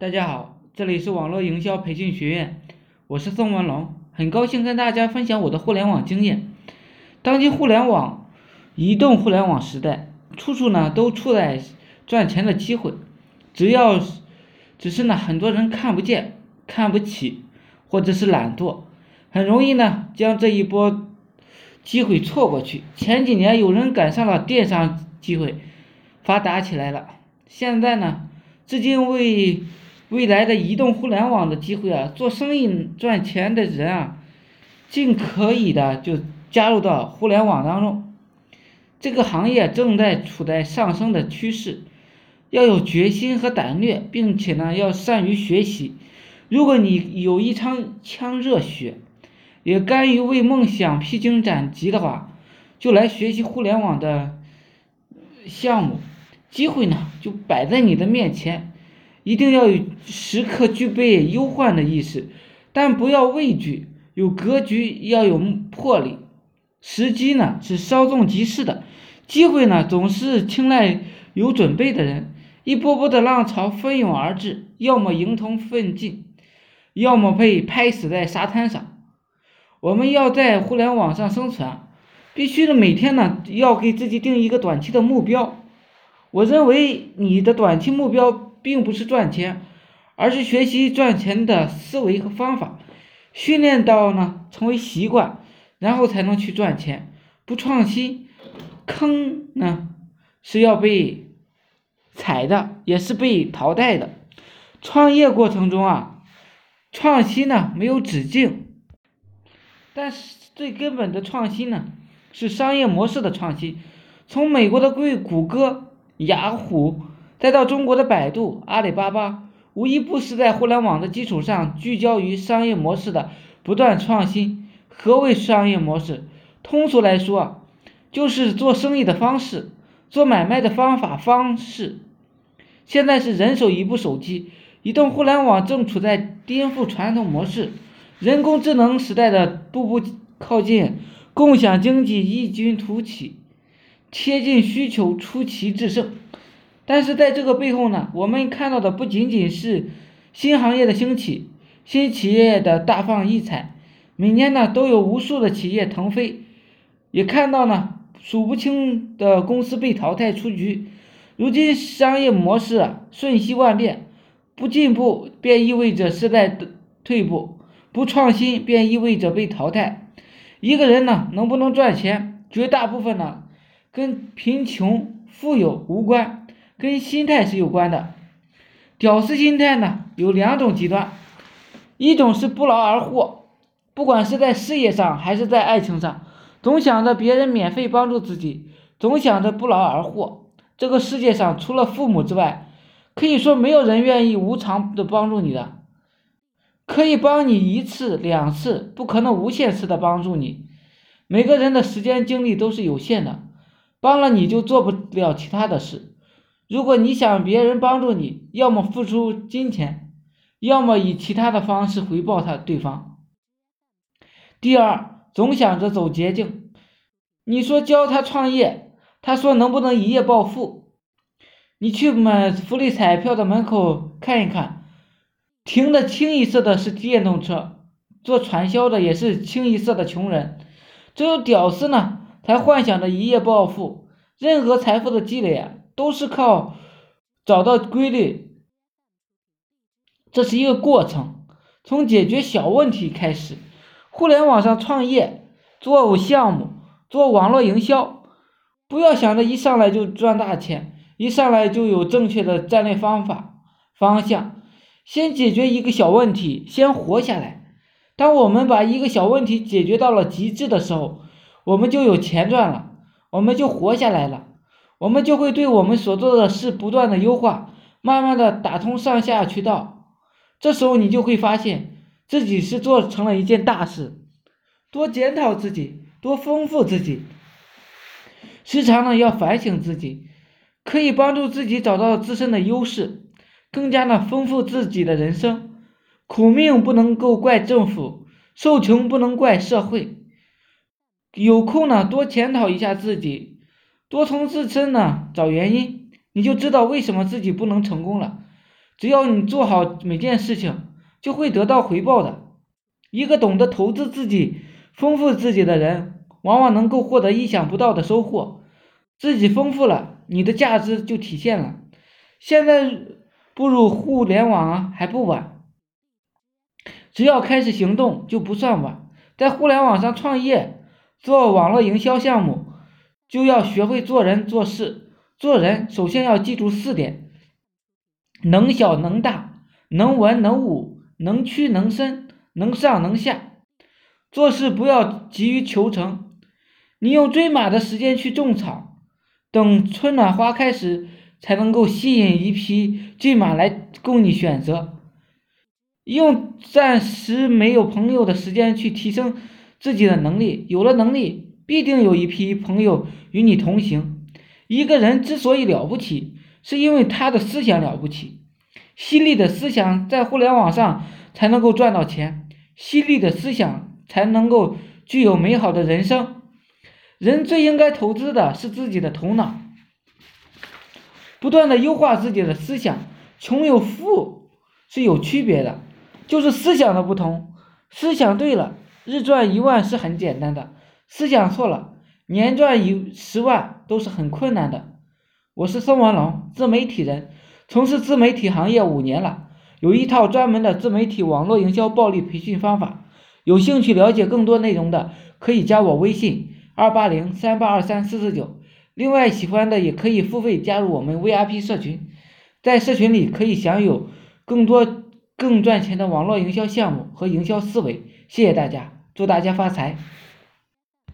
大家好，这里是网络营销培训学院，我是宋文龙，很高兴跟大家分享我的互联网经验。当今互联网、移动互联网时代，处处呢都处在赚钱的机会，只要只是呢很多人看不见、看不起，或者是懒惰，很容易呢将这一波机会错过去。前几年有人赶上了电商机会，发达起来了，现在呢，至今为未来的移动互联网的机会啊，做生意赚钱的人啊，尽可以的就加入到互联网当中。这个行业正在处在上升的趋势，要有决心和胆略，并且呢要善于学习。如果你有一腔腔热血，也甘于为梦想披荆斩棘的话，就来学习互联网的项目，机会呢就摆在你的面前。一定要时刻具备忧患的意识，但不要畏惧，有格局，要有魄力。时机呢是稍纵即逝的，机会呢总是青睐有准备的人。一波波的浪潮蜂拥而至，要么迎头奋进，要么被拍死在沙滩上。我们要在互联网上生存，必须的每天呢要给自己定一个短期的目标。我认为你的短期目标。并不是赚钱，而是学习赚钱的思维和方法，训练到呢成为习惯，然后才能去赚钱。不创新，坑呢是要被踩的，也是被淘汰的。创业过程中啊，创新呢没有止境，但是最根本的创新呢是商业模式的创新。从美国的贵谷歌、雅虎。再到中国的百度、阿里巴巴，无一不是在互联网的基础上聚焦于商业模式的不断创新。何为商业模式？通俗来说，就是做生意的方式，做买卖的方法方式。现在是人手一部手机，移动互联网正处在颠覆传统模式，人工智能时代的步步靠近，共享经济异军突起，贴近需求，出奇制胜。但是在这个背后呢，我们看到的不仅仅是新行业的兴起，新企业的大放异彩，每年呢都有无数的企业腾飞，也看到呢数不清的公司被淘汰出局。如今商业模式瞬息万变，不进步便意味着时代的退步，不创新便意味着被淘汰。一个人呢能不能赚钱，绝大部分呢跟贫穷富有无关。跟心态是有关的，屌丝心态呢有两种极端，一种是不劳而获，不管是在事业上还是在爱情上，总想着别人免费帮助自己，总想着不劳而获。这个世界上除了父母之外，可以说没有人愿意无偿的帮助你的，可以帮你一次两次，不可能无限次的帮助你。每个人的时间精力都是有限的，帮了你就做不了其他的事。如果你想别人帮助你，要么付出金钱，要么以其他的方式回报他对方。第二，总想着走捷径。你说教他创业，他说能不能一夜暴富？你去买福利彩票的门口看一看，停的清一色的是电动车，做传销的也是清一色的穷人，只有屌丝呢才幻想着一夜暴富。任何财富的积累啊。都是靠找到规律，这是一个过程，从解决小问题开始。互联网上创业、做项目、做网络营销，不要想着一上来就赚大钱，一上来就有正确的战略方法方向。先解决一个小问题，先活下来。当我们把一个小问题解决到了极致的时候，我们就有钱赚了，我们就活下来了。我们就会对我们所做的事不断的优化，慢慢的打通上下渠道，这时候你就会发现自己是做成了一件大事。多检讨自己，多丰富自己，时常呢要反省自己，可以帮助自己找到自身的优势，更加的丰富自己的人生。苦命不能够怪政府，受穷不能怪社会。有空呢多检讨一下自己。多从自身呢找原因，你就知道为什么自己不能成功了。只要你做好每件事情，就会得到回报的。一个懂得投资自己、丰富自己的人，往往能够获得意想不到的收获。自己丰富了，你的价值就体现了。现在步入互联网啊，还不晚。只要开始行动，就不算晚。在互联网上创业，做网络营销项目，就要学会做人做事。做人首先要记住四点：能小能大，能文能武，能屈能伸，能上能下。做事不要急于求成，你用追马的时间去种草，等春暖花开时，才能够吸引一匹骏马来供你选择。用暂时没有朋友的时间去提升自己的能力，有了能力，必定有一批朋友与你同行。一个人之所以了不起，是因为他的思想了不起。犀利的思想在互联网上才能够赚到钱，犀利的思想才能够具有美好的人生。人最应该投资的是自己的头脑，不断的优化自己的思想。穷有富是有区别的。就是思想的不同，思想对了，日赚一万是很简单的；思想错了，年赚一十万都是很困难的。我是宋文龙，自媒体人，从事自媒体行业五年了，有一套专门的自媒体网络营销暴力培训方法。有兴趣了解更多内容的，可以加我微信二八零三八二三四四九。另外，喜欢的也可以付费加入我们 VIP 社群，在社群里可以享有更多。更赚钱的网络营销项目和营销思维，谢谢大家，祝大家发财。